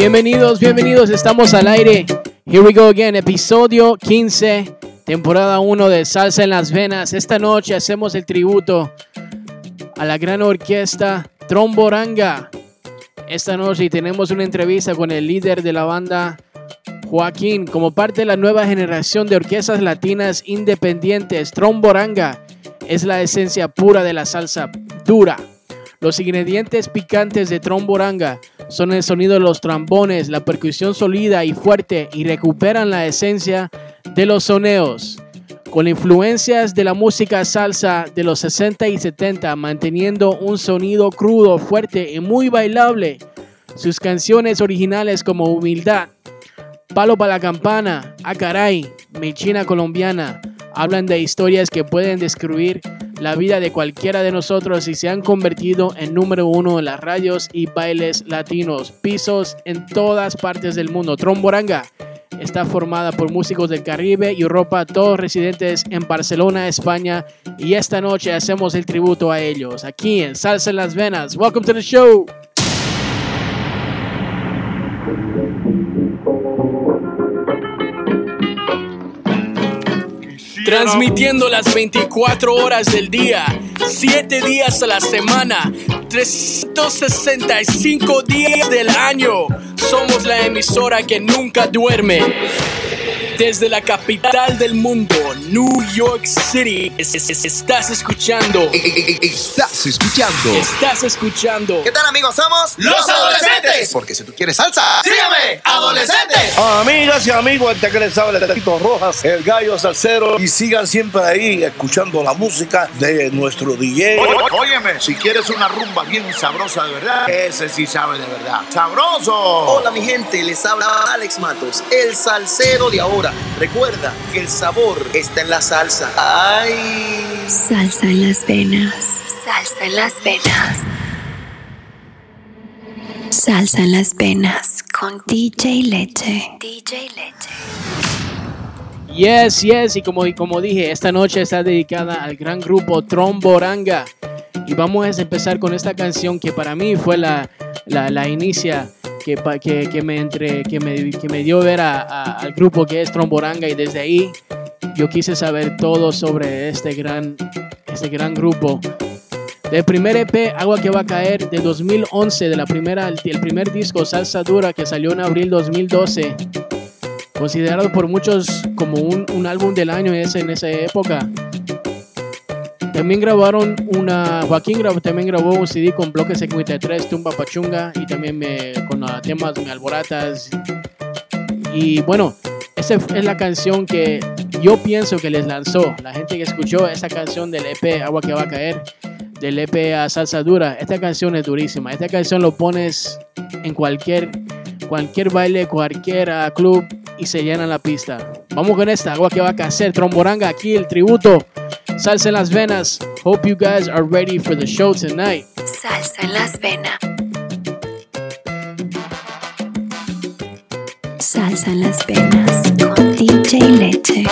Bienvenidos, bienvenidos, estamos al aire. Here we go again, episodio 15, temporada 1 de Salsa en las Venas. Esta noche hacemos el tributo a la gran orquesta Tromboranga. Esta noche tenemos una entrevista con el líder de la banda, Joaquín, como parte de la nueva generación de orquestas latinas independientes. Tromboranga es la esencia pura de la salsa dura. Los ingredientes picantes de Tromboranga son el sonido de los trombones, la percusión sólida y fuerte y recuperan la esencia de los soneos, con influencias de la música salsa de los 60 y 70, manteniendo un sonido crudo, fuerte y muy bailable. Sus canciones originales como Humildad, Palo para la Campana, Acaray, Mechina Colombiana, hablan de historias que pueden describir la vida de cualquiera de nosotros y se han convertido en número uno en las radios y bailes latinos, pisos en todas partes del mundo. Tromboranga está formada por músicos del Caribe y Europa, todos residentes en Barcelona, España, y esta noche hacemos el tributo a ellos aquí en Salsa en las Venas. Welcome to the show. Transmitiendo las 24 horas del día, 7 días a la semana, 365 días del año. Somos la emisora que nunca duerme. Desde la capital del mundo, New York City, estás escuchando. Estás escuchando. Estás escuchando. ¿Qué tal amigos? Somos Los Adolescentes. Porque si tú quieres salsa, Sígueme, Adolescentes. Amigas y amigos, este que les habla Tito Rojas, el gallo salsero. Y sigan siempre ahí escuchando la música de nuestro DJ. Óyeme, si quieres una rumba bien sabrosa de verdad, ese sí sabe de verdad. ¡Sabroso! Hola mi gente, les habla Alex Matos, el salsero de ahora. Recuerda que el sabor está en la salsa. ¡Ay! Salsa en las venas. Salsa en las venas. Salsa en las venas con DJ Leche. DJ Leche. Yes, yes, y como, y como dije, esta noche está dedicada al gran grupo Tromboranga. Y vamos a empezar con esta canción que para mí fue la, la, la inicia que, que, que me entre, que, me, que me dio ver a- a- al grupo que es Tromboranga. Y desde ahí yo quise saber todo sobre este gran, este gran grupo. Del primer EP, Agua que va a caer, de 2011, de la primera, el primer disco, Salsa Dura, que salió en abril 2012 considerado por muchos como un, un álbum del año ese, en esa época. También grabaron una, Joaquín grabó, también grabó un CD con Bloque 53, Tumba Pachunga, y también me, con los temas Me Alborotas. Y bueno, esa es la canción que yo pienso que les lanzó. La gente que escuchó esa canción del EP Agua que va a caer, del EP a Salsa Dura, esta canción es durísima. Esta canción lo pones en cualquier, cualquier baile, cualquier club y se llena la pista. Vamos con esta, agua que va a hacer, Tromboranga, aquí el tributo, salsa en las venas. Hope you guys are ready for the show tonight. Salsa en las venas. Salsa en las venas con DJ Leche.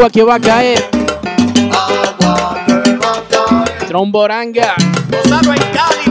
Agua que va a caer. Agua que va a caer. Tromboranga. Gozalo en Cali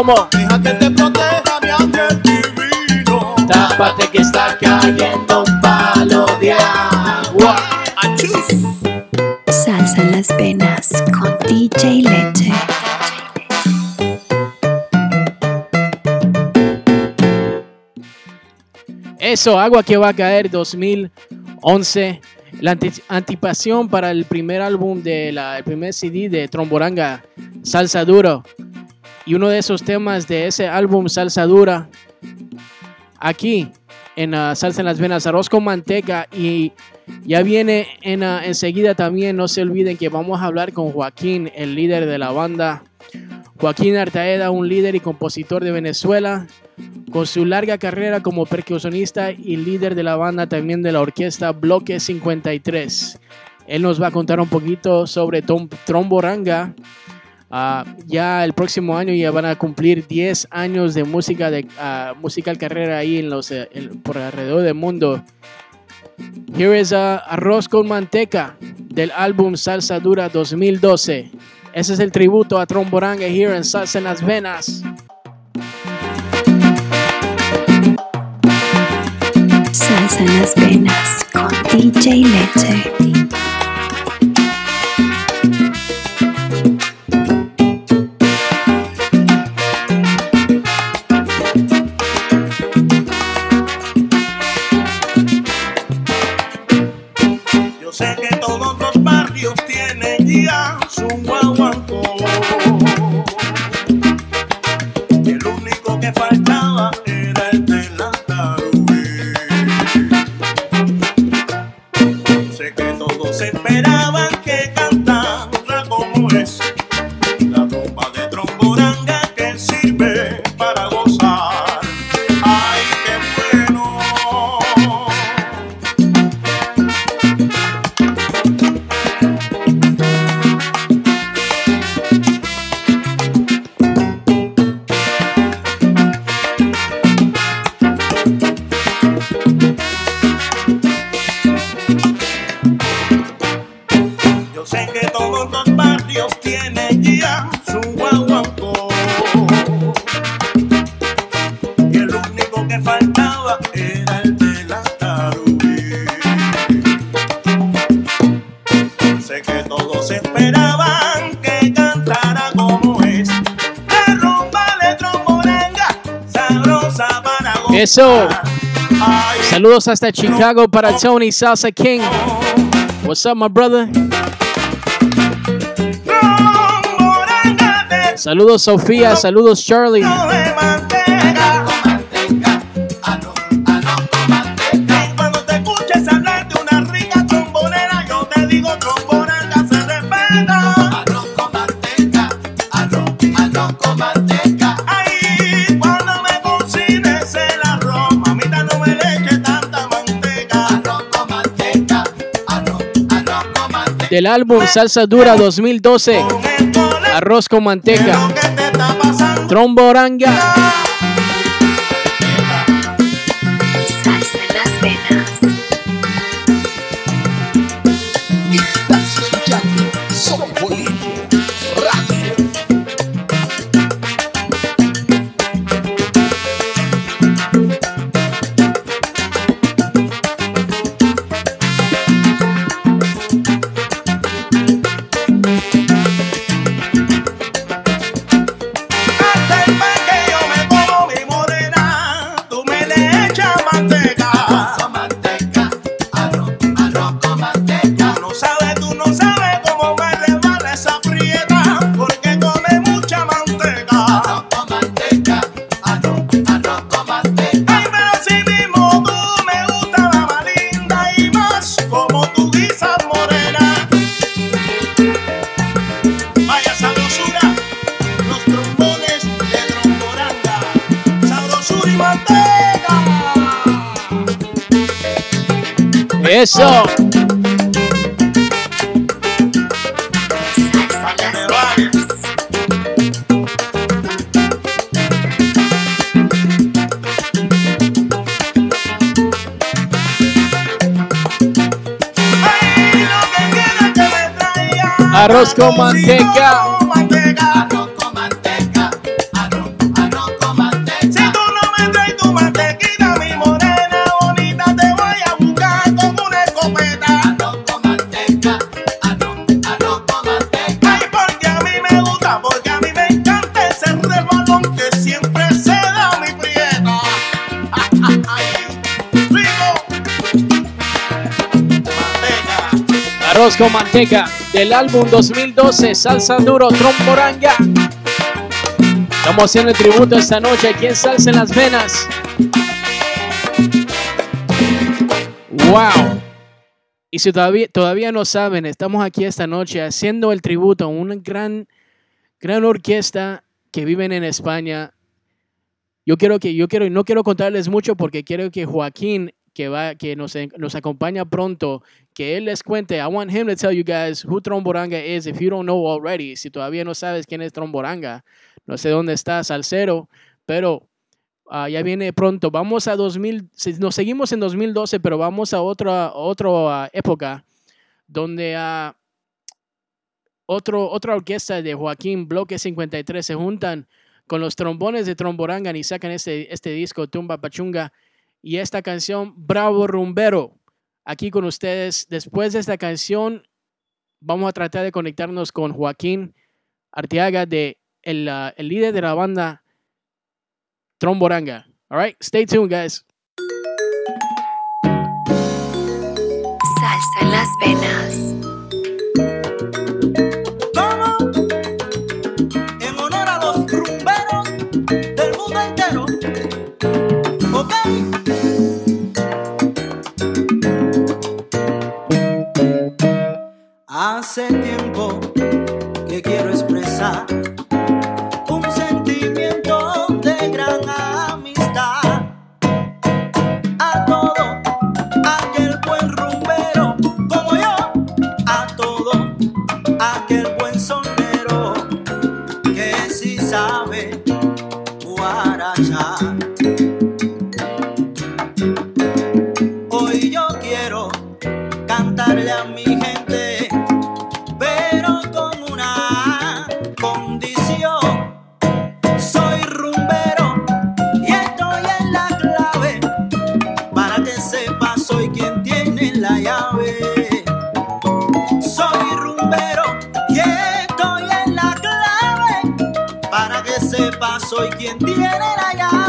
¿Cómo? Deja que te proteja mi ángel divino. Tápate que está cayendo un palo de agua. Achus. Salsa en las venas con DJ Leche. Eso, Agua que va a caer 2011. La anti- anticipación para el primer álbum de la, el primer CD de Tromboranga, Salsa Duro. Y uno de esos temas de ese álbum, Salsa Dura, aquí en ah, Salsa en las Venas, arroz con manteca. Y ya viene en, ah, enseguida también, no se olviden que vamos a hablar con Joaquín, el líder de la banda. Joaquín Artaeda, un líder y compositor de Venezuela, con su larga carrera como percusionista y líder de la banda también de la orquesta Bloque 53. Él nos va a contar un poquito sobre Tom- Tromboranga. Ah, ya el próximo año ya van a cumplir 10 años de música de ah, musical carrera ahí en los, eh, en- por alrededor del mundo. Here is ah, Arroz con Manteca del álbum Salsa Dura 2012. Ese es el tributo a Tromboranga here en Salsa en las Venas. Salsa en las venas con DJ Leche. Yo Saludos hasta Chicago para Tony Salsa King. What's up, my brother? Saludos, Sofía. Saludos, Charlie. Del álbum Salsa Dura 2012. Con el cole, Arroz con ¿qué es manteca. Tromboranga. Manteca del álbum 2012 Salsa Duro Tromboranga. Estamos haciendo el tributo esta noche aquí en Salsa en las Venas. ¡Wow! Y si todavía, todavía no saben, estamos aquí esta noche haciendo el tributo a una gran, gran orquesta que viven en España. Yo quiero que, yo quiero, no quiero contarles mucho porque quiero que Joaquín, que va, que nos, nos acompaña pronto, que él les cuente. I want him to tell you guys who Tromboranga is if you don't know already. Si todavía no sabes quién es Tromboranga, no sé dónde está Salcero, pero ah, ya viene pronto. Vamos a 2000, si- nos seguimos en 2012, pero vamos a otra, otra ah, época donde ah, otro, otra orquesta de Joaquín Bloque 53 se juntan con los trombones de Tromboranga y sacan este, este disco, Tumba Pachunga, y esta canción, Bravo Rumbero. Aquí con ustedes, después de esta canción, vamos a tratar de conectarnos con Joaquín Arteaga, de el, ah, el líder de la banda Tromboranga. All right, stay tuned, guys. Salsa en las venas. Soy quien tiene la llave.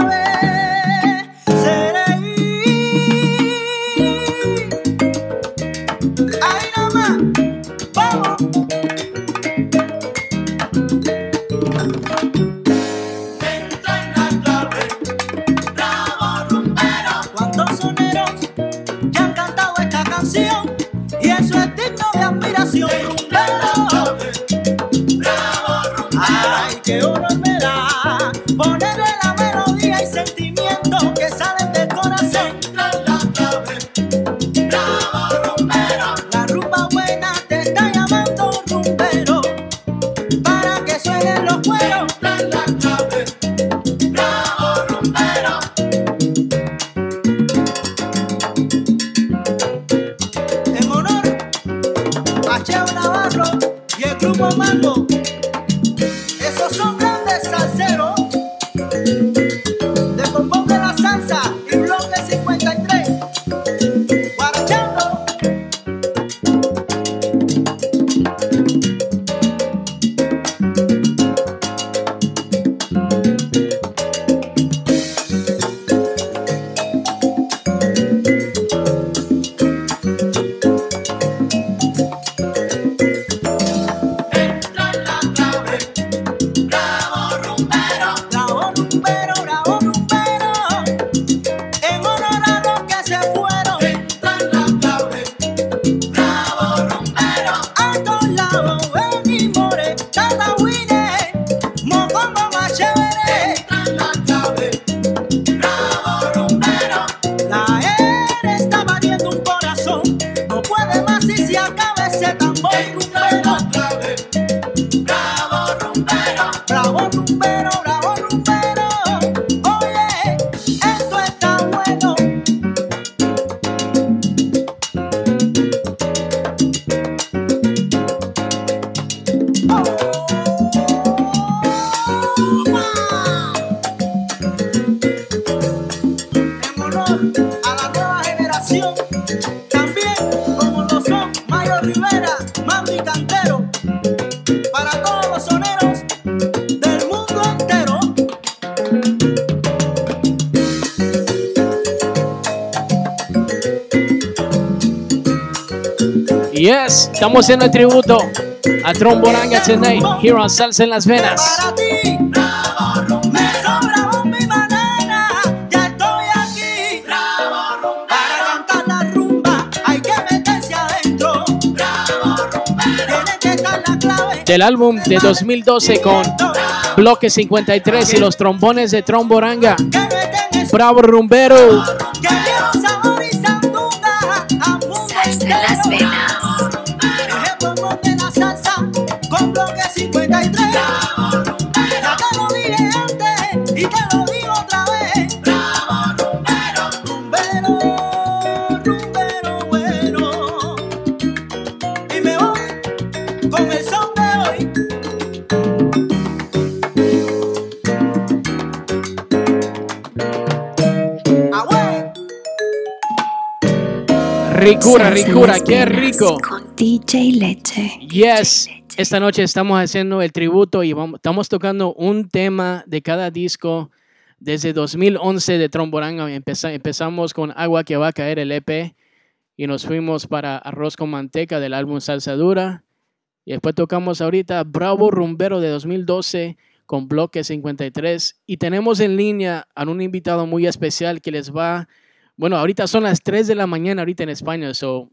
Estamos haciendo el tributo a Tromboranga tonight, here on Salsa en las Venas. Del álbum de 2012 con Bloque 53 y los trombones de Tromboranga. Bravo Rumbero. Ricura, ricura, qué rico. Con DJ Leche. Yes, esta noche estamos haciendo el tributo y vamos, estamos tocando un tema de cada disco desde 2011 de Tromboranga. Empeza- empezamos con Agua que va a caer el EP y nos fuimos para Arroz con Manteca del álbum Salsa Dura. Y después tocamos ahorita Bravo Rumbero de 2012 con Bloque 53. Y tenemos en línea a un invitado muy especial que les va, bueno, ahorita son las 3 de la mañana ahorita en España, so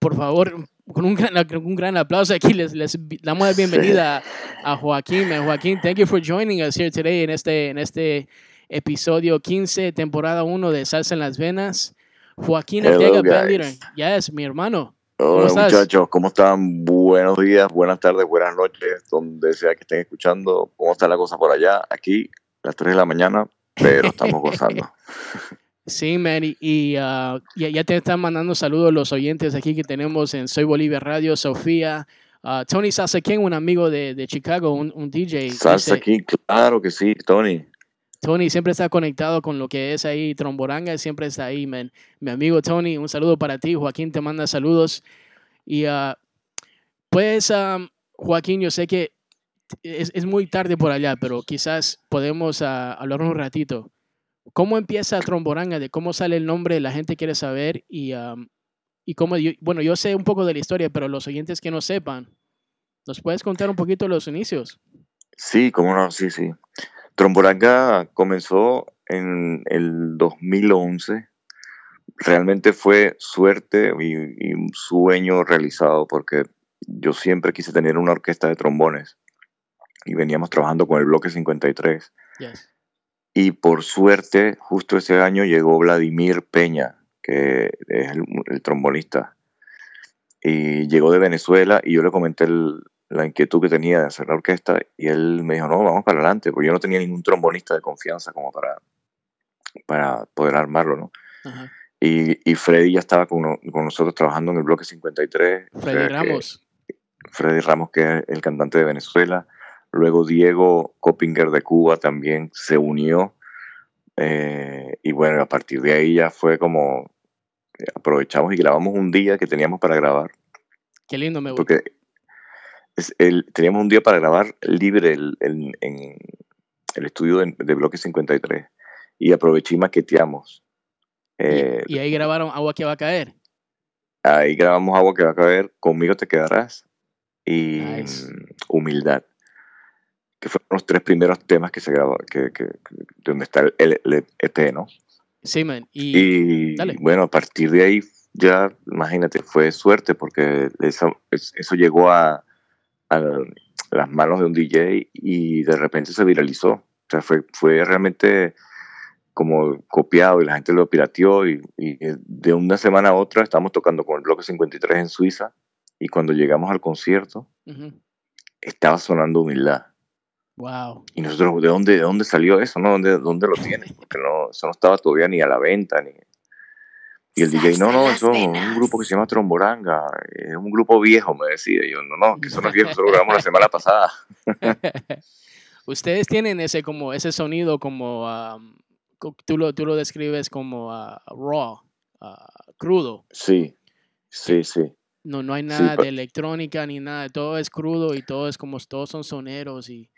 por favor, con un gran, un gran aplauso aquí les, les damos la bienvenida a, a Joaquín. Joaquín, thank you for joining us here today en este, en este episodio 15, temporada 1 de Salsa en las Venas. Joaquín Ortega, band leader. Yes, mi hermano. ¿Cómo Hola muchachos, ¿cómo están? Buenos días, buenas tardes, buenas noches, donde sea que estén escuchando. ¿Cómo está la cosa por allá? Aquí, las 3 de la mañana, pero estamos gozando. Sí, man, y, ah, ya, ya te están mandando saludos los oyentes aquí que tenemos en Soy Bolivia Radio, Sofía, ah, Tony Sasaquén, un amigo de, de Chicago, un, un DJ. Aquí, claro que sí, Tony. Tony siempre está conectado con lo que es ahí Tromboranga, siempre está ahí, man. Mi amigo Tony, un saludo para ti. Joaquín te manda saludos. Y ah, pues, am, Joaquín, yo sé que es, es muy tarde por allá, pero quizás podemos hablar un ratito. ¿Cómo empieza Tromboranga? ¿De cómo sale el nombre? La gente quiere saber. Y, am, y cómo, yo- bueno, yo sé un poco de la historia, pero los oyentes que no sepan, ¿nos puedes contar un poquito los inicios? Sí, cómo no, sí, sí. Tromboranga comenzó en el 2011. Realmente fue suerte y, y un sueño realizado porque yo siempre quise tener una orquesta de trombones y veníamos trabajando con el bloque 53. Yes. Y por suerte, justo ese año llegó Vladimir Peña, que es el, el trombonista. Y llegó de Venezuela y yo le comenté el- la inquietud que tenía de hacer la orquesta y él me dijo, no, vamos para adelante, porque yo no tenía ningún trombonista de confianza como para, para poder armarlo, ¿no? Ajá. Y, y Freddy ya estaba con, nosotros trabajando en el bloque 53. o Freddy que- Ramos. Freddy Ramos, que es el cantante de Venezuela. Luego Diego Coppinger de Cuba también se unió. Eh, y bueno, a partir de ahí ya fue como aprovechamos y grabamos un día que teníamos para grabar. Qué lindo me gusta. Porque es el, teníamos un día para grabar libre el- el- en el estudio de, de Bloque 53. Y aproveché y maqueteamos. Eh, y, y ahí grabaron Agua que va a caer. Ahí grabamos Agua que va a caer, Conmigo te quedarás y Nice. mm, Humildad, que fueron los tres primeros temas que se grabó, que, que- que- donde está el, el- el EP, ¿no? Sí, man. Y, Y, dale. bueno, a partir de ahí ya, imagínate, fue suerte porque eso, es- eso llegó a, a las manos de un DJ y de repente se viralizó. O sea, fue, fue realmente como copiado y la gente lo pirateó y, y de una semana a otra estamos tocando con el Bloque 53 en Suiza y cuando llegamos al concierto ujú, estaba sonando humildad. Wow. Y nosotros, ¿de dónde, de dónde salió eso? ¿no? ¿Dónde, ¿Dónde lo tienes? Porque no, eso no estaba todavía ni a la venta. Ni... Y el DJ, no, no, eso es un grupo que se llama Tromboranga. Es un grupo viejo, me decía. Y yo, no, no, que eso no es viejo, eso lo grabamos la semana pasada. Ustedes tienen ese como ese sonido como um, tú lo tú lo describes como ah, raw, ah, crudo. Sí, sí, sí. No no hay Sí, nada de electrónica ni nada, todo es crudo y todo es como todos son soneros y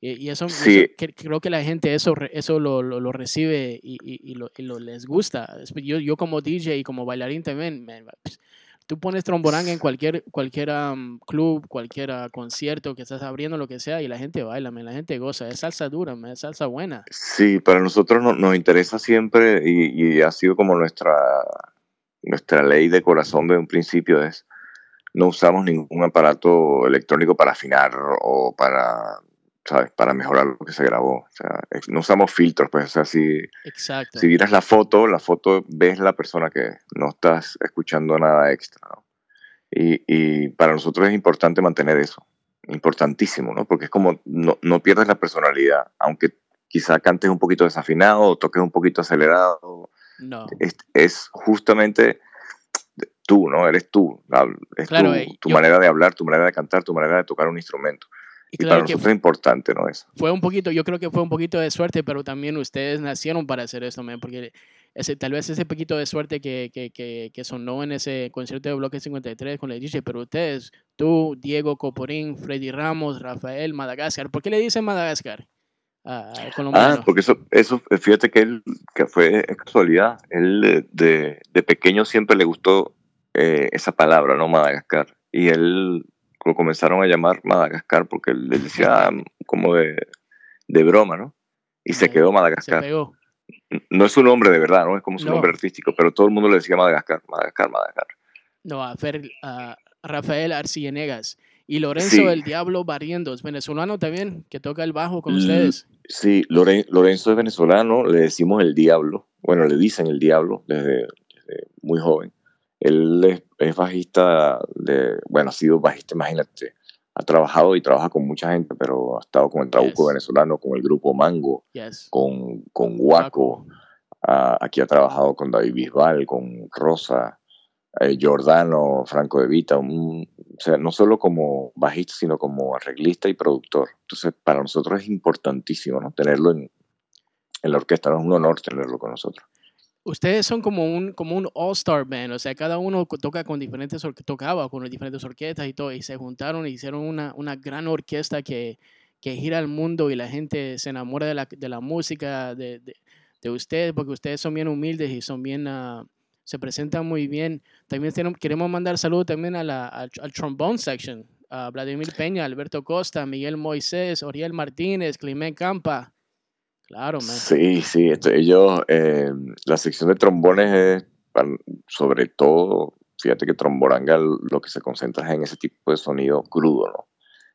y, eso, y eso Sí. que- creo que la gente eso eso lo, lo, lo recibe y, y, y lo, y lo les gusta. Es- Yo, yo como DJ y como bailarín también, man, pues, tú pones tromboranga en cualquier cualquier um, club, cualquier ah, concierto que estás abriendo, lo que sea, y la gente baila, man, la gente goza. Es salsa dura, man, es salsa buena. Sí, para nosotros no- nos interesa siempre y, y ha sido como nuestra, nuestra ley de corazón de un principio es no usamos ningún aparato electrónico para afinar o para, ¿sabes? Para mejorar lo que se grabó. O sea, no usamos filtros, pues, o sea, si, Exacto. si vieras la foto, la foto ves la persona que no estás escuchando nada extra, ¿no? Y, y para nosotros es importante mantener eso, importantísimo, ¿no? Porque es como, no, no pierdes la personalidad, aunque quizá cantes un poquito desafinado o toques un poquito acelerado, No. es, es justamente tú, ¿no? Eres tú, es Claro, tu, eh, tu yo- manera de hablar, tu manera de cantar, tu manera de tocar un instrumento. Y Y para claro nosotros es importante, ¿no? Eso. fue un poquito, yo creo que fue un poquito de suerte, pero también ustedes nacieron para hacer esto, man, porque ese, tal vez ese poquito de suerte que, que, que, que sonó en ese concierto de Bloque 53 con el DJ, pero ustedes, tú, Diego Coporín, Freddy Ramos, Rafael, Madagascar, ¿por qué le dicen Madagascar? Ah, Ah, porque eso, eso, fíjate que él, que fue casualidad, él de, de, de pequeño siempre le gustó eh, esa palabra, ¿no? Madagascar. Y él lo comenzaron a llamar Madagascar porque él decía como de, de broma, ¿no? Y se quedó Se Madagascar. pegó. No es su nombre de verdad, ¿no? Es como su No. nombre artístico, pero todo el mundo le decía Madagascar, Madagascar, Madagascar. No, a, Fer- a Rafael Arcillenegas. Y Lorenzo Sí. el Diablo Barrientos, venezolano también, que toca el bajo con L- ustedes. Sí, Loren- Lorenzo es venezolano, le decimos el diablo, bueno, le dicen el diablo desde, desde muy joven. Él es, es bajista de, bueno, ha sido bajista, imagínate, ha trabajado y trabaja con mucha gente, pero ha estado con el Trabuco Yes. venezolano, con el grupo Mango, Yes. con, con Guaco, aquí ha trabajado con David Bisbal, con Rosa, eh, Giordano, Franco De Vita, un- o sea, no solo como bajista, sino como arreglista y productor. Entonces, para nosotros es importantísimo ¿no? tenerlo en, en la orquesta, ¿no? es un honor tenerlo con nosotros. Ustedes son como un, como un all-star band, o sea, cada uno toca con diferentes, tocaba con diferentes orquestas y todo, y se juntaron y hicieron una, una gran orquesta que, que gira el mundo y la gente se enamora de la, de la música de, de, de ustedes, porque ustedes son bien humildes y son bien, ah, se presentan muy bien. También queremos mandar saludos también a la, al, trombone section, a Vladimir Peña, Alberto Costa, Miguel Moisés, Oriel Martínez, Clement Campa. Claro, man. Sí, sí, esto- ellos, eh, la sección de trombones es sobre todo, fíjate que Tromboranga lo que se concentra es en ese tipo de sonido crudo, ¿no?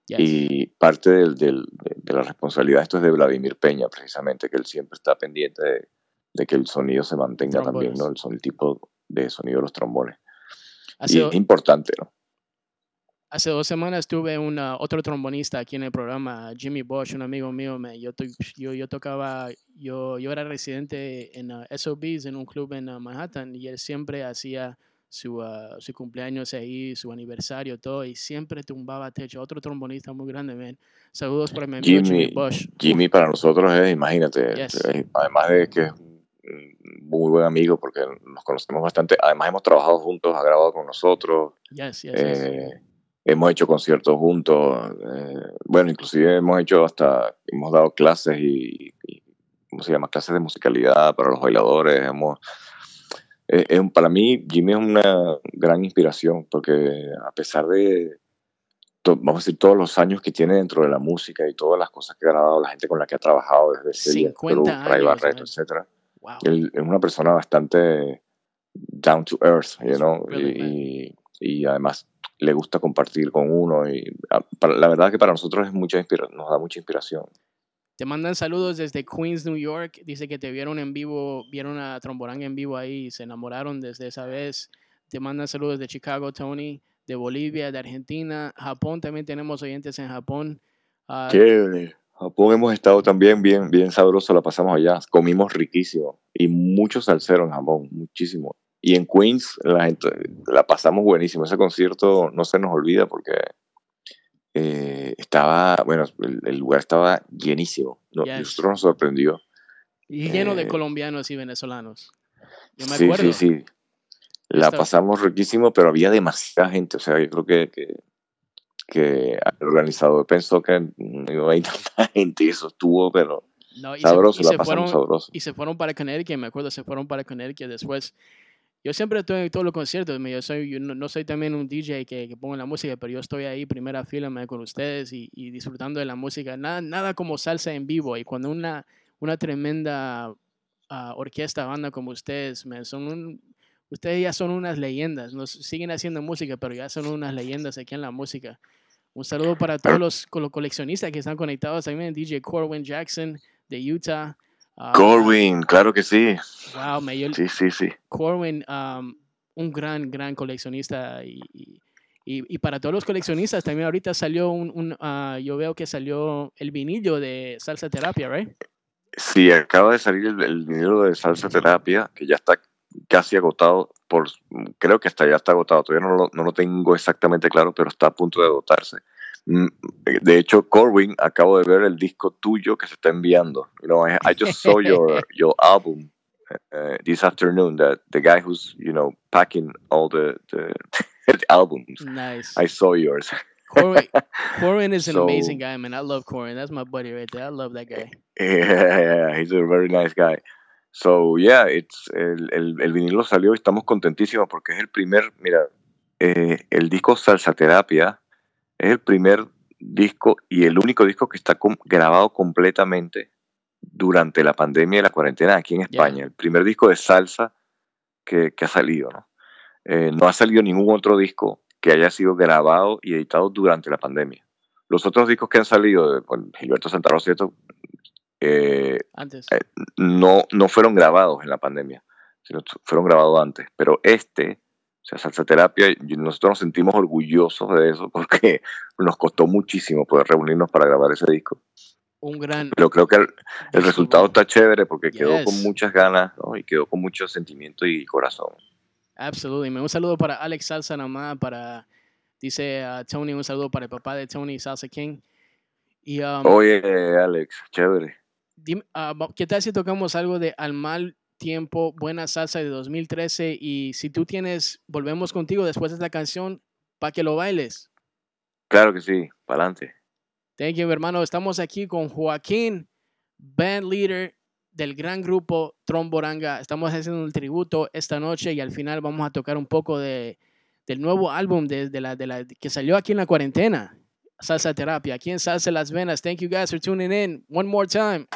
Yes. Y parte del- del- de, la responsabilidad, esto es de Vladimir Peña, precisamente, que él siempre está pendiente de, de que el sonido se mantenga también, ¿no? El, son- el tipo de sonido de los trombones. Y es importante, ¿no? Hace dos semanas tuve una, otro trombonista aquí en el programa, Jimmy Bosch, un amigo mío. me- yo, yo, yo tocaba, yo, yo era residente en uh, SOBs, en un club en uh, Manhattan, y él siempre hacía su, uh, su cumpleaños ahí, su aniversario, todo, y siempre tumbaba techo. Otro trombonista muy grande, man. Saludos para mi amigo Jimmy, Jimmy, Bosch. Jimmy para nosotros es, imagínate, Yes. es- además de que es un muy buen amigo porque nos conocemos bastante, además hemos trabajado juntos, ha grabado con nosotros, Yes, yes, yes. Eh, hemos hecho conciertos juntos, eh, bueno, inclusive hemos hecho hasta, hemos dado clases y, y, ¿cómo se llama? Clases de musicalidad para los bailadores, hemos... eh, un- para mí, Jimmy es una gran inspiración porque a pesar de, vamos a decir, todos los años que tiene dentro de la música y todas las cosas que ha grabado, la gente con la que ha trabajado desde 50 Cruz, Ray Barreto, etcétera. wow. Él es una persona bastante down to earth, you know, really y, y además le gusta compartir con uno y ah, para- la verdad que para nosotros es mucha nos da mucha inspiración. Te mandan saludos desde Queens, New York. Dice que te vieron en vivo, vieron a Tromboranga en vivo ahí y se enamoraron desde esa vez. Te mandan saludos de Chicago, Tony, de Bolivia, de Argentina, Japón. También tenemos oyentes en Japón. Ah, Chévere. Japón hemos estado también bien, bien sabroso, la pasamos allá. Comimos riquísimo y mucho salsero en Japón, muchísimo. Y en Queens la, gente- la pasamos buenísimo. Ese concierto no se nos olvida porque eh, estaba, bueno, el, el lugar estaba llenísimo. No, Yes. Nosotros nos sorprendió. Y lleno de Eh, colombianos y venezolanos. Yo me Sí, acuerdo. sí, sí. La Esto- pasamos riquísimo, pero había demasiada gente. O sea, yo creo que, que, que el organizador pensó que no iba a ir tanta gente y eso estuvo, pero No, y se- sabroso, y la se pasamos fueron- sabroso. y se fueron para Connecticut, me acuerdo, se fueron para Connecticut después. Yo siempre estoy en todos los conciertos, yo, soy, yo no, soy también un DJ que, que pongo la música, pero yo estoy ahí primera fila me, con ustedes y, disfrutando de la música. Nada, nada como salsa en vivo y cuando una, una tremenda ah, orquesta, banda como ustedes, man, son un- ustedes ya son unas leyendas, nos siguen haciendo música, pero ya son unas leyendas aquí en la música. Un saludo para todos los, los coleccionistas que están conectados también, DJ Corwin Jackson de Utah. Ah, Corwin, claro que sí. Wow, me yo- Sí, sí, sí. Corwin, um, un gran, gran coleccionista. Y, y, para todos los coleccionistas, también ahorita salió un, un, ah, yo veo que salió el vinilo de Salsa Terapia, ¿right? Sí, acaba de salir el, el vinilo de salsa terapia, que ya está casi agotado. Por, creo que hasta ya está agotado. Todavía no lo, no lo tengo exactamente claro, pero está a punto de agotarse. Mm, De hecho, Corwin, acabo de ver el disco tuyo que se está enviando. You know, I, I just saw your your album uh, this afternoon. That the guy who's you know packing all the the, albums. Nice. I saw yours. Corwin, Corwin is an So- amazing guy, man. I love Corwin. That's my buddy right there. I love that guy. Yeah, he's a very nice guy. So, yeah, it's, el, el, el vinilo salió y estamos contentísimos porque es el primer, mira, eh, el disco Salsa Terapia es el primer disco y el único disco que está com- grabado completamente durante la pandemia y la cuarentena aquí en España. El primer disco de salsa que, que ha salido, ¿no? Eh, no ha salido ningún otro disco que haya sido grabado y editado durante la pandemia. Los otros discos que han salido, de bueno, Gilberto Santa Rosa y esto, eh, Antes. eh, no, no fueron grabados en la pandemia, sino fueron grabados antes. Pero este, o sea, Salsa Terapia, nosotros nos sentimos orgullosos de eso porque nos costó muchísimo poder reunirnos para grabar ese disco. Un gran. Pero creo que el, resultado está chévere porque quedó con muchas ganas ¿no? y quedó con mucho sentimiento y corazón. Absolutely. Un saludo para Alex Salsa nomás, para, dice Tony, un saludo para el papá de Tony, Salsa King. Y, um, Oye, Alex, chévere. dime, va- ¿qué tal si tocamos algo de Al Mal Tiempo, Buena Salsa de 2013? Y si tú tienes, volvemos contigo después de esta canción para que lo bailes. Claro que sí, para adelante. Thank you, hermano. Estamos aquí con Joaquín, band leader del gran grupo Tromboranga. Estamos haciendo un tributo esta noche y al final vamos a tocar un poco de, del nuevo álbum de, de la, de la, que salió aquí en la cuarentena. Salsa Terapia, aquí en Salsa Las Venas. Thank you guys for tuning in. One more time.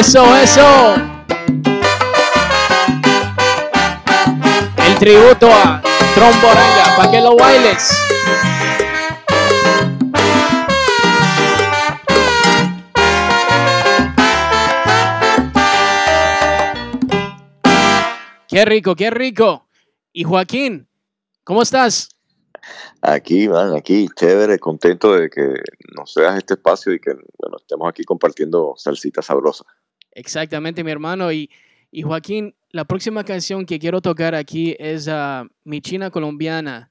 Eso, eso. El tributo a Tromboranga, para que lo bailes. Qué rico, qué rico. Y Joaquín, ¿cómo estás? Aquí, man, aquí, chévere, contento de que nos seas este espacio y que bueno, estemos aquí compartiendo salsita sabrosa. Exactamente, mi hermano. Y, y Joaquín, la próxima canción que quiero tocar aquí es ah, Mi China Colombiana.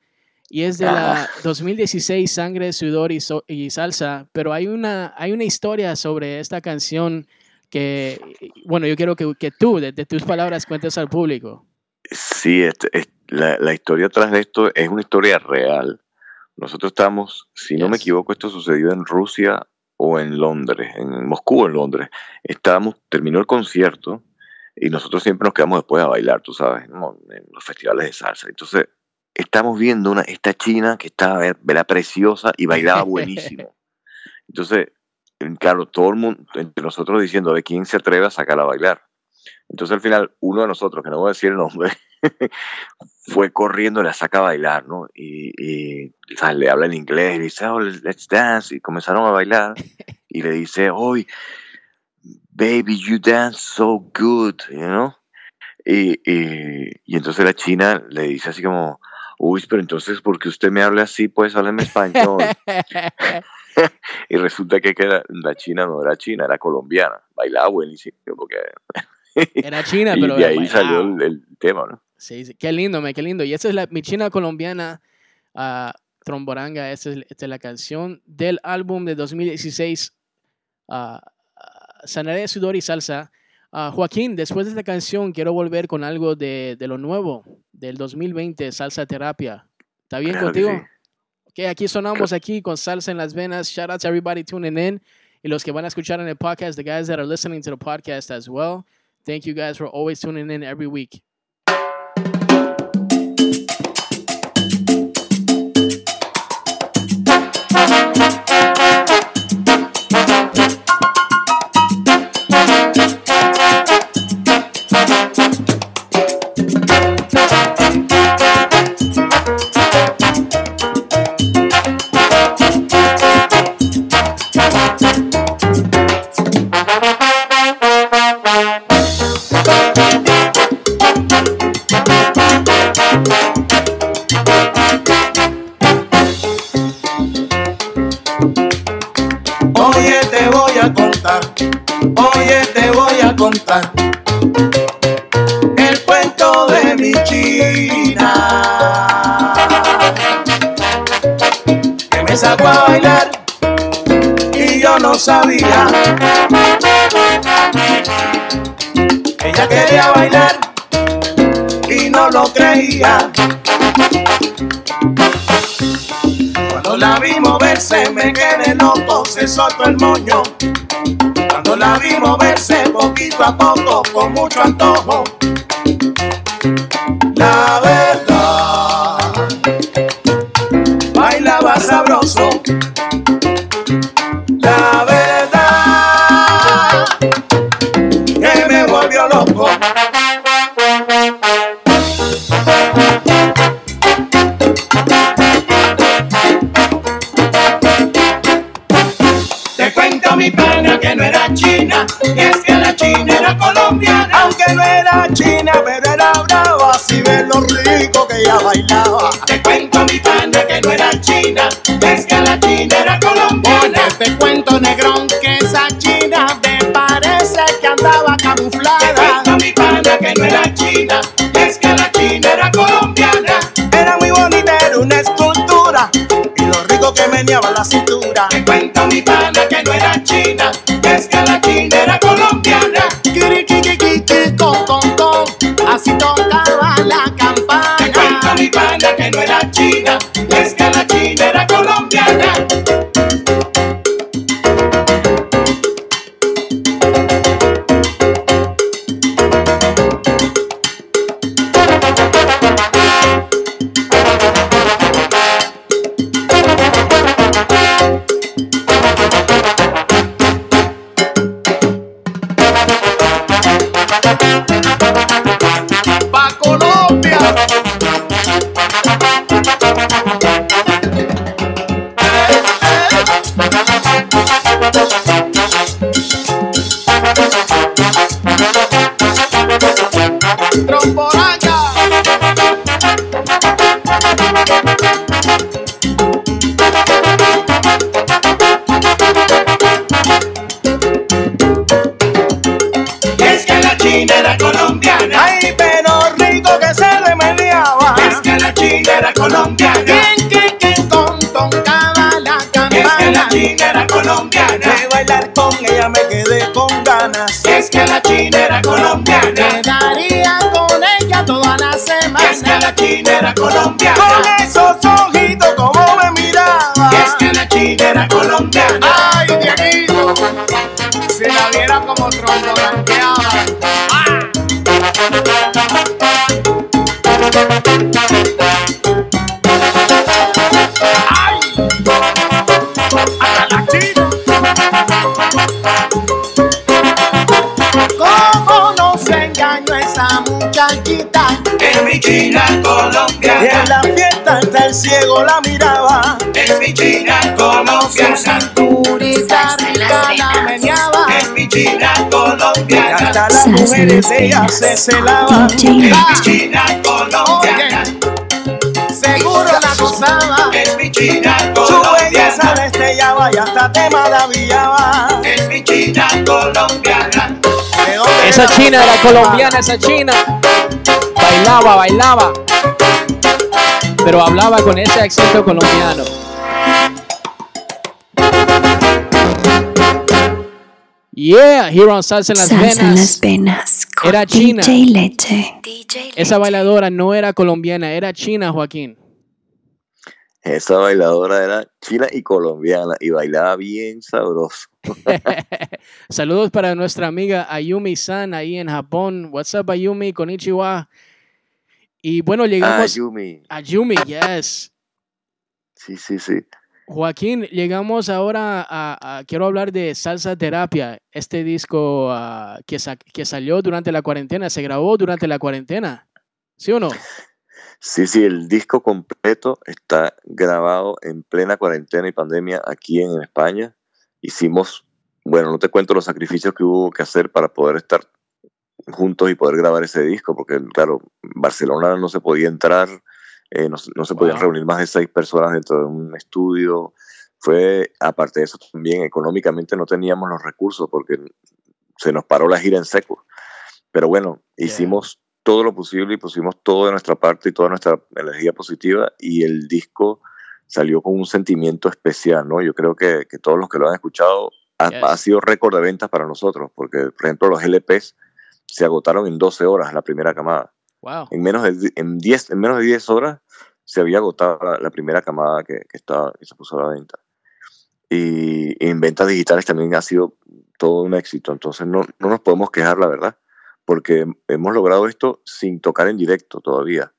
Y es de la 2016 Sangre, Sudor y, So- y Salsa. Pero hay una, hay una historia sobre esta canción que, bueno, yo quiero que, que tú, de, de tus palabras, cuentes al público. Sí, este- es- la, la historia tras de esto es una historia real. Nosotros estamos, si no me equivoco, esto sucedió en Rusia o en Londres, en Moscú o en Londres. Estábamos, terminó el concierto y nosotros siempre nos quedamos después a bailar, tú sabes, ¿no? en los festivales de salsa. Entonces, estamos viendo una, esta china que estaba, era preciosa y bailaba buenísimo. Entonces, claro, todo el mundo, entre nosotros diciendo, a ver quién se atreve a sacarla a bailar. Entonces al final uno de nosotros, que no voy a decir el nombre, fue corriendo, la saca a bailar, ¿no? Y, y, le habla en inglés y dice, oh, let's dance. Y comenzaron a bailar y le dice, oh, baby, you dance so good, you know? Y, y, y entonces la china le dice así como, uy, pero entonces, porque usted me habla así? Pues háblame español. y resulta que, que la, la china no era china, era colombiana. Bailaba buenísimo, porque... Era China, y pero de ahí salió el, el tema, ¿no? Sí, sí, qué lindo, me, qué lindo. Y esa es la, mi china colombiana, ah, Tromboranga, esta es, esta es la canción del álbum de 2016, ah, ah, Sanaré Sudor y Salsa. Ah, Joaquín, después de esta canción quiero volver con algo de, de lo nuevo, del 2020, Salsa Terapia. ¿Está bien Claro que contigo? sí. Ok, aquí sonamos aquí con Salsa en las venas. Shout out to everybody tuning in. Y los que van a escuchar en el podcast, the guys that are listening to the podcast as well. Thank you guys for always tuning in every week. Sabía. Ella quería bailar no lo creía. Cuando la vi moverse me quedé loco, se soltó el moño. Cuando la vi moverse poquito a poco, con mucho antojo. La volvió loco. Te cuento mi pana que no era china, y es que la china era colombiana. Aunque no era china, pero era brava, si ves lo rico que ella bailaba. Te cuento mi pana que no era china, que la china era colombiana. De bailar con ella me quedé con ganas. Y es que la china era colombiana. Quedaría con ella toda la Y es que semana. la china era colombiana. Con esos ojitos como me miraba. Y es que la china era colombiana. Ay, Dieguito, si la viera como tromboranqueaba. ¡Ay! China colombiana. Y en la fiesta hasta el ciego la miraba. Es mi china colombiana. Salsa en rica la meneaba. Es mi china colombiana. Y hasta las mujeres las ella se celaban. Es mi china colombiana. Seguro la gozaba. Es mi china colombiana. Su belleza la estrellaba y hasta te maravillaba. Es mi china colombiana. ¿De Esa china era esa colombiana, esa china. Bailaba, bailaba. Pero hablaba con ese acento colombiano. Yeah, here on Salsa en las Salsa en las venas. Con Era china. DJ Leche. DJ Esa bailadora no era colombiana, era china, Joaquín. Esa bailadora era china y colombiana y bailaba bien sabroso. Saludos para nuestra amiga Ayumi San ahí en Japón. What's up, Ayumi? Konnichiwa. Y bueno, Ah, llegamos Yumi. a Ayumi, yes. Sí, sí, sí. Joaquín, llegamos ahora a, a- quiero hablar de Salsa Terapia, este disco ah, que, sa- que salió durante la cuarentena, se grabó durante la cuarentena, ¿sí o no? Sí, sí, el disco completo está grabado en plena cuarentena y pandemia aquí en España. Hicimos, bueno, no te cuento los sacrificios que hubo que hacer para poder estar juntos y poder grabar ese disco, porque claro, Barcelona no se podía entrar, eh, no, se- no se podían Wow. reunir más de seis personas dentro de un estudio. Fue, aparte de eso, también económicamente no teníamos los recursos porque se nos paró la gira en seco. Pero bueno, Yeah. hicimos todo lo posible y pusimos todo de nuestra parte y toda nuestra energía positiva y el disco salió con un sentimiento especial, ¿no? Yo creo que, que todos los que lo han escuchado ha, Yes. ha sido récord de ventas para nosotros, porque por ejemplo los LPs se agotaron en 12 horas la primera camada. Wow. En menos de, en 10, en menos de 10 horas se había agotado la, la primera camada que, que, estaba, que se puso a la venta. Y, y en ventas digitales también ha sido todo un éxito. Entonces no, no nos podemos quejar, la verdad, porque hemos logrado esto sin tocar en directo todavía.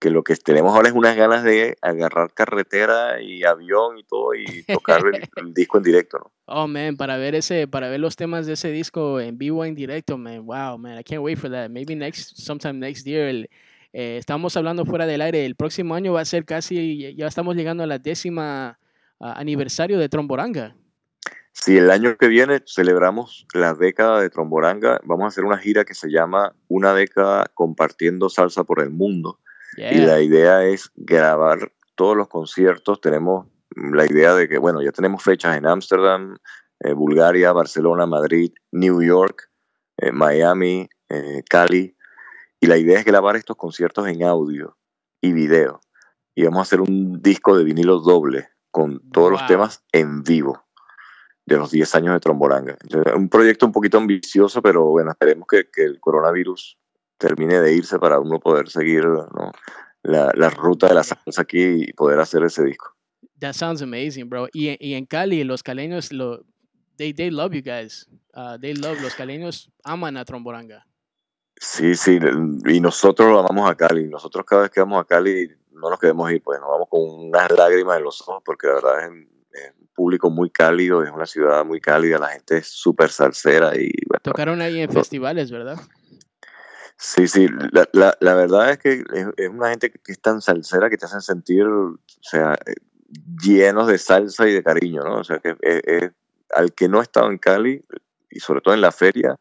Que lo que tenemos ahora es unas ganas de agarrar carretera y avión y todo y tocar el, el disco en directo, ¿no? Oh man, para ver ese, para ver los temas de ese disco en vivo en directo, man. Wow, man, I can't wait for that. Maybe next, sometime next year. El, eh, estamos hablando fuera del aire. El próximo año va a ser casi, ya estamos llegando a la décima aniversario de Tromboranga. Si el año que viene celebramos la década de Tromboranga, vamos a hacer una gira que se llama Una década compartiendo salsa por el mundo. Yeah. Y la idea es grabar todos los conciertos. Tenemos la idea de que, bueno, ya tenemos fechas en Ámsterdam, eh, Bulgaria, Barcelona, Madrid, New York, eh, Miami, eh, Cali. Y la idea es grabar estos conciertos en audio y video. Y vamos a hacer un disco de vinilo doble con todos los temas en vivo de los 10 años de Tromboranga. Entonces, un proyecto un poquito ambicioso, pero bueno, esperemos que, que el coronavirus termine de irse para uno poder seguir ¿no? la, la ruta de la salsa aquí y poder hacer ese disco. That sounds amazing, bro. Y, y en Cali, los caleños, lo, they, they love you guys. Uh, they love, los caleños aman a Tromboranga. Sí, sí, y nosotros vamos a Cali. Nosotros cada vez que vamos a Cali no nos queremos ir, pues nos vamos con unas lágrimas en los ojos porque la verdad es, es un público muy cálido, es una ciudad muy cálida, la gente es súper salsera y bueno, Tocaron ahí en festivales, ¿verdad? Sí, sí, la, la, la verdad es que es, es una gente que es tan salsera que te hacen sentir, o sea, eh, llenos de salsa y de cariño, ¿no? O sea, que es- es- al que no ha estado en Cali, y sobre todo en la feria,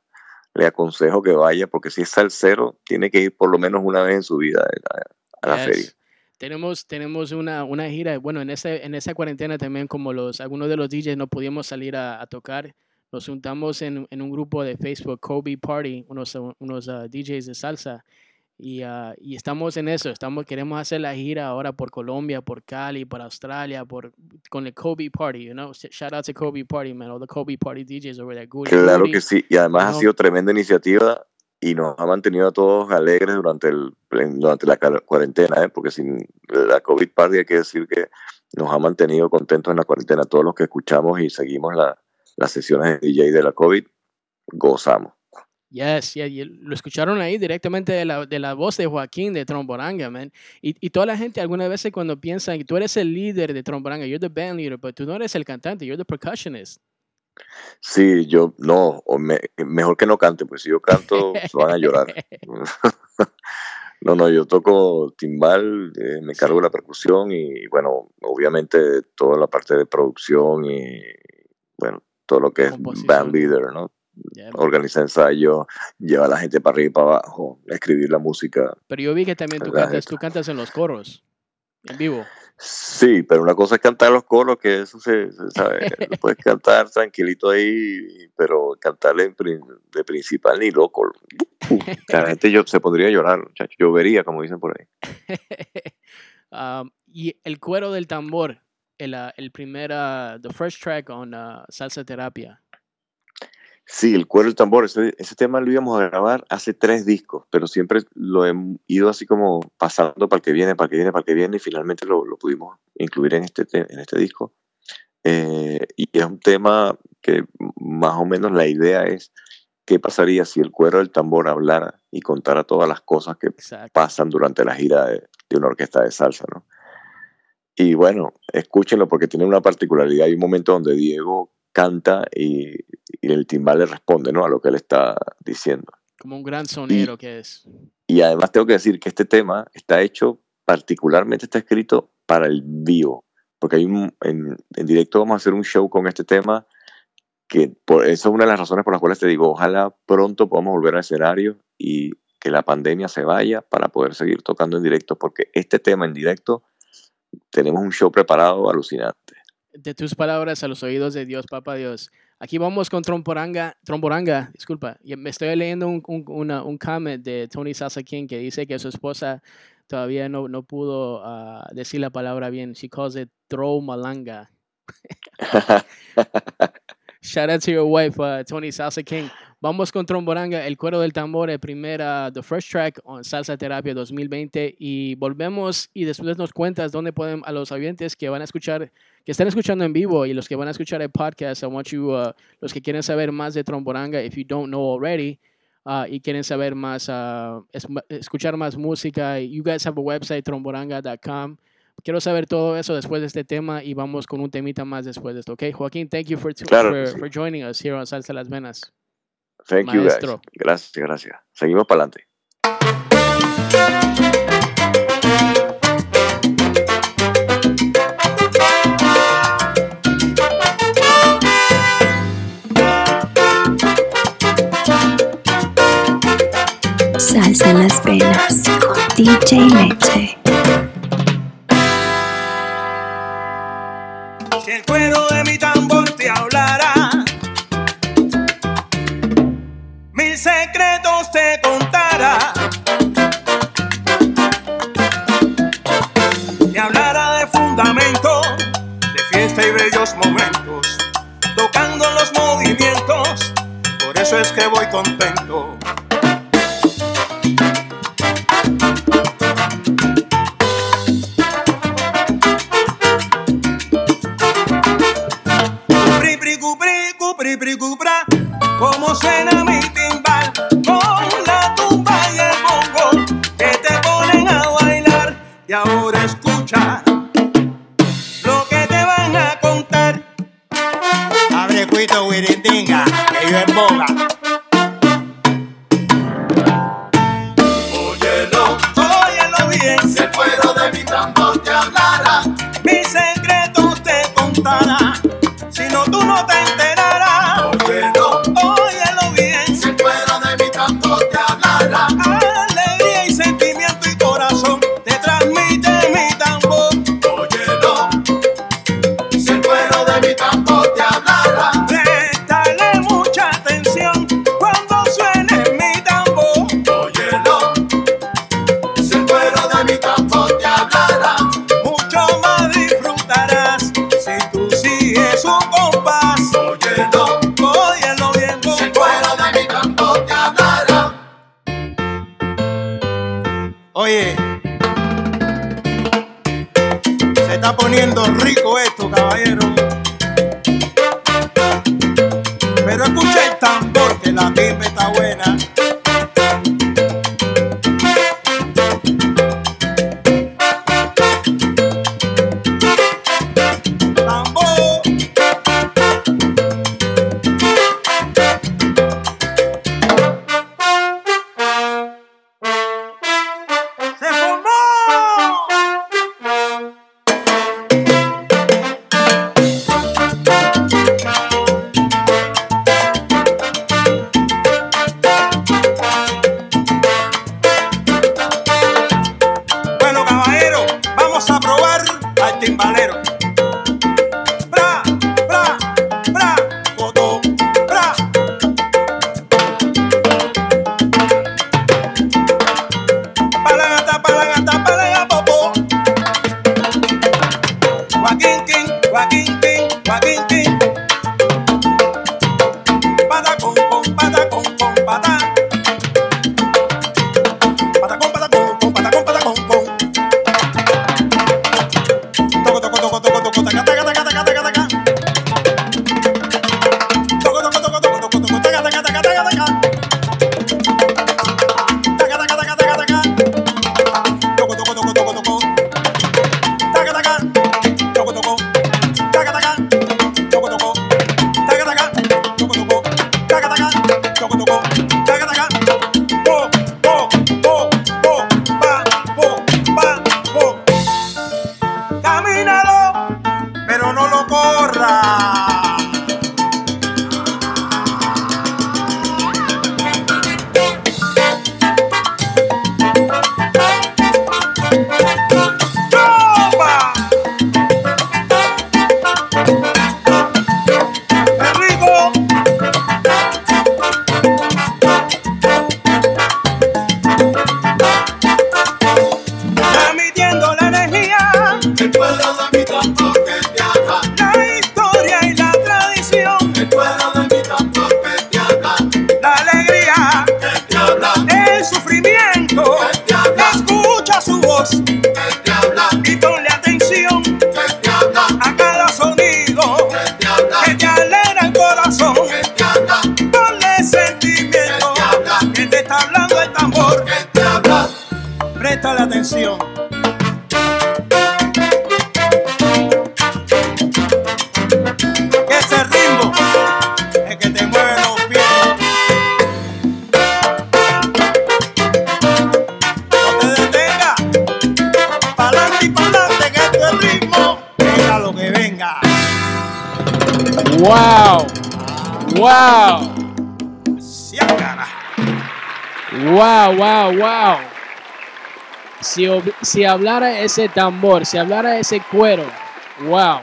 le aconsejo que vaya, porque si es salsero, tiene que ir por lo menos una vez en su vida a, a la Yes. feria. Tenemos, tenemos una, una gira, bueno, en, ese, en esa cuarentena también como los, algunos de los DJs no pudimos salir a, a tocar, nos juntamos en, en un grupo de Facebook, Kobe Party, unos, unos ah, DJs de salsa, y, ah, y estamos en eso, estamos, queremos hacer la gira ahora por Colombia, por Cali, por Australia, por, con el Kobe Party, you know, Sh- shout out to Kobe Party, man, all the Kobe Party DJs over there, Goody Claro que sí, y además Bueno. ha sido tremenda iniciativa y nos ha mantenido a todos alegres durante, el, durante la cuarentena, ¿eh? porque sin la COVID Party hay que decir que nos ha mantenido contentos en la cuarentena. Todos los que escuchamos y seguimos la- las sesiones de DJ de la COVID, gozamos. Yes, yeah, y lo escucharon ahí directamente de la, de la voz de Joaquín de Tromboranga, man. Y, y toda la gente algunas veces cuando piensa que tú eres el líder de Tromboranga, you're the band leader, pero tú no eres el cantante, you're the percussionist. Sí, yo no, o me- mejor que no cante, pues si yo canto se van a llorar. No, no, yo toco timbal, eh, me cargo la percusión y bueno, obviamente toda la parte de producción y bueno, todo lo que es band leader, ¿no? Yeah, Organiza ensayos, lleva a la gente para arriba y para abajo, escribir la música. Pero yo vi que también tú cantas, tú cantas en los coros, en vivo. Sí, pero una cosa es cantar los coros, que eso se, se sabe, lo puedes cantar tranquilito ahí, pero cantarle de principal ni loco. La gente yo, se podría llorar, muchachos, llovería, como dicen por ahí. Um, y el cuero del tambor, el, ah, el primer, ah, the first track on ah, Salsa Terapia. Sí, el cuero del tambor, ese, ese tema lo íbamos a grabar hace tres discos, pero siempre lo he ido así como pasando para el que viene, para el que viene, para el que viene, y finalmente lo, lo pudimos incluir en este, te- en este disco. Eh, y es un tema que más o menos la idea es qué pasaría si el cuero del tambor hablara y contara todas las cosas que Exacto. pasan durante la gira de, de una orquesta de salsa, ¿no? Y bueno, escúchenlo porque tiene una particularidad. Hay un momento donde Diego canta y, y el timbal le responde, ¿no? A lo que él está diciendo. Como un gran sonero que es. Y además tengo que decir que este tema está hecho, particularmente está escrito para el vivo, porque hay un, en, en directo vamos a hacer un show con este tema que por eso es una de las razones por las cuales te digo, ojalá pronto podamos volver al escenario y que la pandemia se vaya para poder seguir tocando en directo, porque este tema en directo tenemos un show preparado alucinante. de tus palabras a los oídos de Dios, Papa Dios. Aquí vamos con Tromporanga, Tromboranga, disculpa. Me estoy leyendo un, un, una- un comment de Tony Salsa King que dice que su esposa todavía no, no pudo ah, decir la palabra bien. She calls it Tromalanga. Shout out to your wife, uh, Tony Salsa King. Vamos con Tromboranga, el cuero del tambor, el primer, the first track on Salsa Terapia 2020 y volvemos y después nos cuentas dónde pueden a los oyentes que van a escuchar, que están escuchando en vivo y los que van a escuchar el podcast, I want you, uh, los que quieren saber más de Tromboranga, if you don't know already, uh, y quieren saber más, uh, es- escuchar más música, you guys have a website, tromboranga.com. Quiero saber todo eso después de este tema y vamos con un temita más después de esto, ¿ok? Joaquín, thank you for, Claro for, sí. for joining us here on Salsa Las Venas. Thank you, guys. Maestro. Gracias, gracias. Seguimos para adelante. Salsa en las venas con DJ Leche. Cuero de mi tambor te hablara, mil secretos te contara. Te hablara de fundamento, de fiesta y bellos momentos, tocando los movimientos, por eso es que voy contento. Cupra. Cómo suena mi timbal con la tumba y el bongo que te ponen a bailar. Y ahora escucha lo que te van a contar. Abre cuito, wirindinga, que yo en boga. Óyelo, Óyelo bien, si el cuero de mi tambor te hablara, mis secretos te contará. Wow. Wow, wow, wow. Si, si hablara ese tambor, si hablara ese cuero, wow.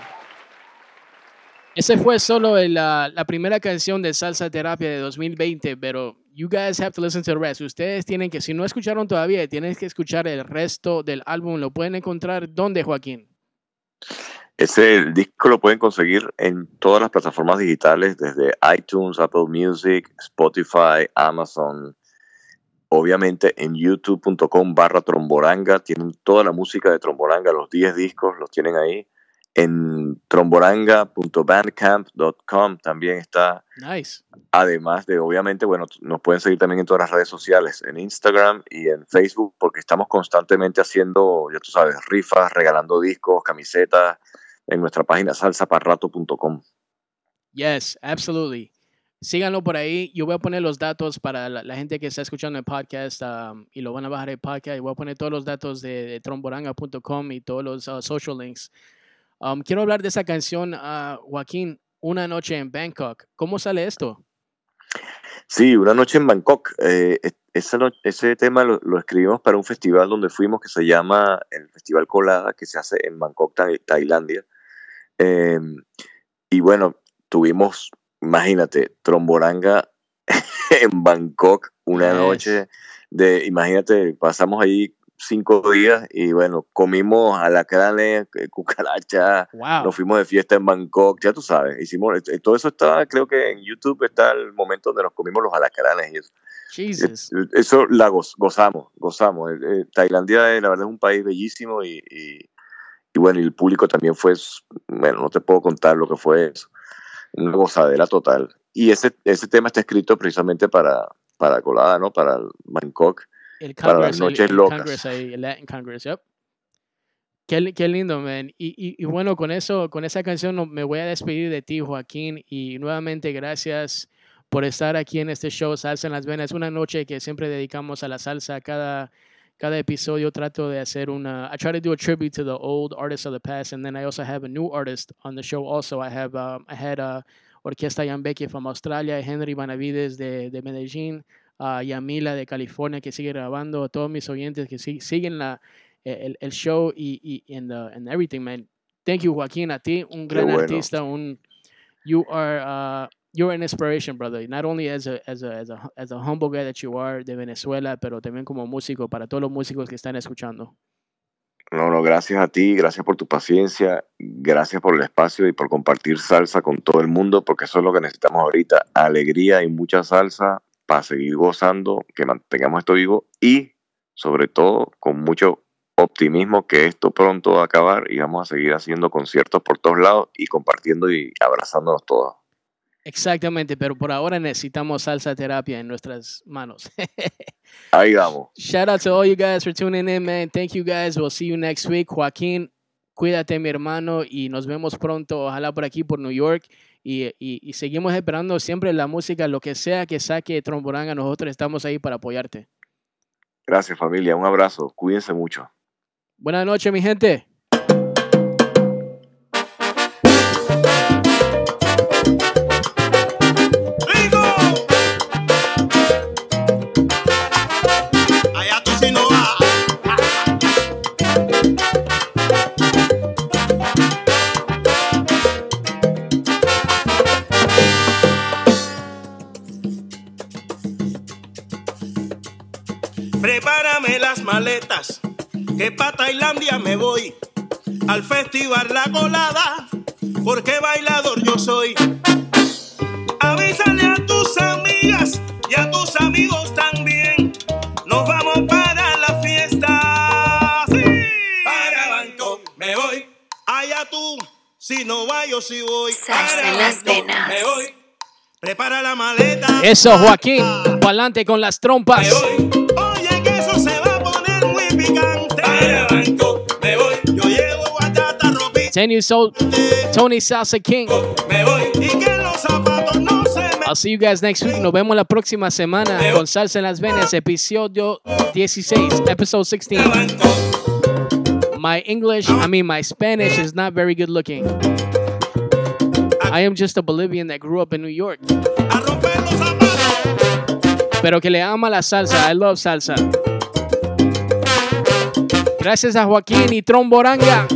Ese fue solo el, la primera canción de Salsa Terapia de 2020, pero you guys have to listen to the rest. Ustedes tienen que, si no escucharon todavía, tienen que escuchar el resto del álbum. Lo pueden encontrar, ¿dónde, Joaquín? Ese disco lo pueden conseguir en todas las plataformas digitales, desde iTunes, Apple Music, Spotify, Amazon. Obviamente en youtube.com barra tromboranga tienen toda la música de Tromboranga, los 10 discos los tienen ahí. En tromboranga.bandcamp.com también está Nice. Además de, obviamente, bueno, nos pueden seguir también en todas las redes sociales, en Instagram y en Facebook, porque estamos constantemente haciendo, ya tú sabes, rifas, regalando discos, camisetas en nuestra página salsaparrato.com. Yes, absolutely. Síganlo por ahí. Yo voy a poner los datos para la, la gente que está escuchando el podcast um, y lo van a bajar el podcast. Y voy a poner todos los datos de, de tromboranga.com y todos los uh, social links. Um, quiero hablar de esa canción, uh, Joaquín, Una noche en Bangkok. ¿Cómo sale esto? Sí, una noche en Bangkok. eh, es- esa ese tema lo, lo escribimos para un festival donde fuimos que se llama el Festival Colada, que se hace en Bangkok, Tai- Tailandia. Eh, y bueno, tuvimos, imagínate, Tromboranga en Bangkok una Yes. noche de, imagínate, pasamos ahí cinco días y bueno, comimos alacranes, eh, cucarachas, Wow. nos fuimos de fiesta en Bangkok, ya tú sabes, hicimos, eh, todo eso está, creo que en YouTube está el momento donde nos comimos los alacranes y eso. Jesus. Eh, Eso la goz- gozamos, gozamos. Eh, eh, Tailandia, eh, la verdad, es un país bellísimo y, y, y bueno, el público también fue, bueno, no te puedo contar lo que fue eso. Una gozadera total. Y ese, ese tema está escrito precisamente para, para Colada, ¿no? Para el Bangkok. El para las Congress, el- noches el locas. Congress el Latin Congress, yep. Qué, qué lindo, man. Y, y, y bueno, con eso, con esa canción me voy a despedir de ti, Joaquín. Y nuevamente gracias por estar aquí en este show Salsa en las Venas. Una noche que siempre dedicamos a la salsa. Cada, cada episodio trato de hacer una. I try to do a tribute to the old artists of the past, and then I also have a new artist on the show. Also, I have um, I had uh, Orquesta Yambeki from Australia, Henry Banavides de, de Medellín, a Yamila de California que sigue grabando, a todos mis oyentes que si- siguen la, el, el show y, y and, uh, and everything, man. Thank you, Joaquín, a ti, un gran bueno. artista, un you are uh, you're an inspiration, brother. Not only as a as a as a as a humble guy that you are de Venezuela, pero también como músico para todos los músicos que están escuchando. No, no, gracias a ti, gracias por tu paciencia, gracias por el espacio y por compartir salsa con todo el mundo, porque eso es lo que necesitamos ahorita, alegría y mucha salsa para seguir gozando, que mantengamos esto vivo y sobre todo con mucho optimismo que esto pronto va a acabar y vamos a seguir haciendo conciertos por todos lados y compartiendo y abrazándonos todos. Exactamente, pero por ahora necesitamos salsa terapia en nuestras manos. Ahí vamos. Shout out to all you guys for tuning in, man. Thank you guys. We'll see you next week. Joaquín, cuídate, mi hermano, y nos vemos pronto, ojalá por aquí, por New York. Y, y- y seguimos esperando siempre la música, lo que sea que saque Tromboranga, nosotros estamos ahí para apoyarte. Gracias familia, un abrazo, cuídense mucho. Buenas noches, mi gente. Al festival La Colada, porque bailador yo soy. Avísale a tus amigas y a tus amigos también. Nos vamos para la fiesta. Sí. Para Bangkok me voy. Allá tú, si no yo sí voy. Para en las venas. Me voy. Prepara la maleta. Eso, Joaquín. Pa'lante con las Me trompas. voy. 10 years old, Tony Salsa King. I'll see you guys next week. Nos vemos la próxima semana con Salsa en las Venas, episodio 16, episode 16. My English, I mean, my Spanish is not very good looking. I am just a Bolivian that grew up in New York. Pero que le ama la salsa. I love salsa. Gracias a Joaquín y Tromboranga.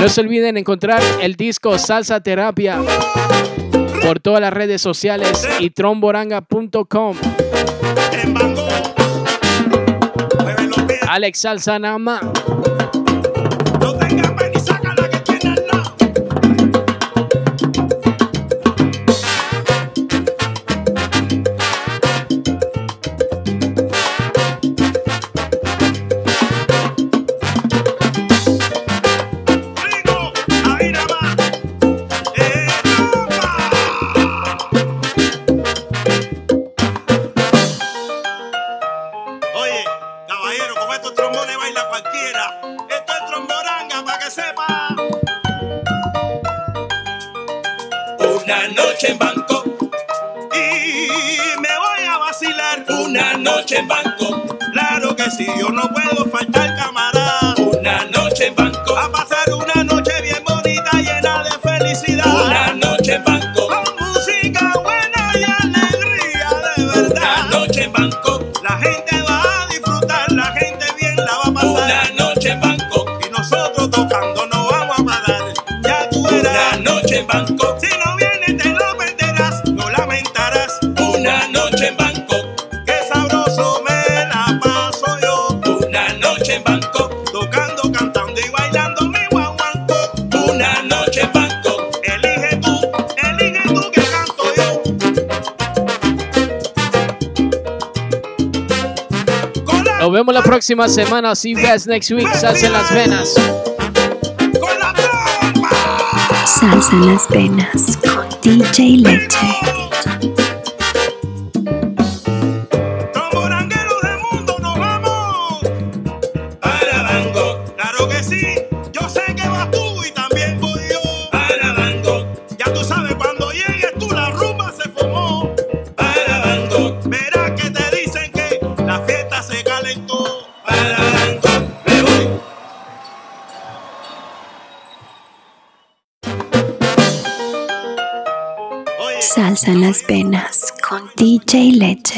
No se olviden encontrar el disco Salsa Terapia por todas las redes sociales y tromboranga.com. Alex Salsa Nama. well la próxima semana. See you guys next week. Salsa en las venas. Salsa en las venas con DJ Leche. day later.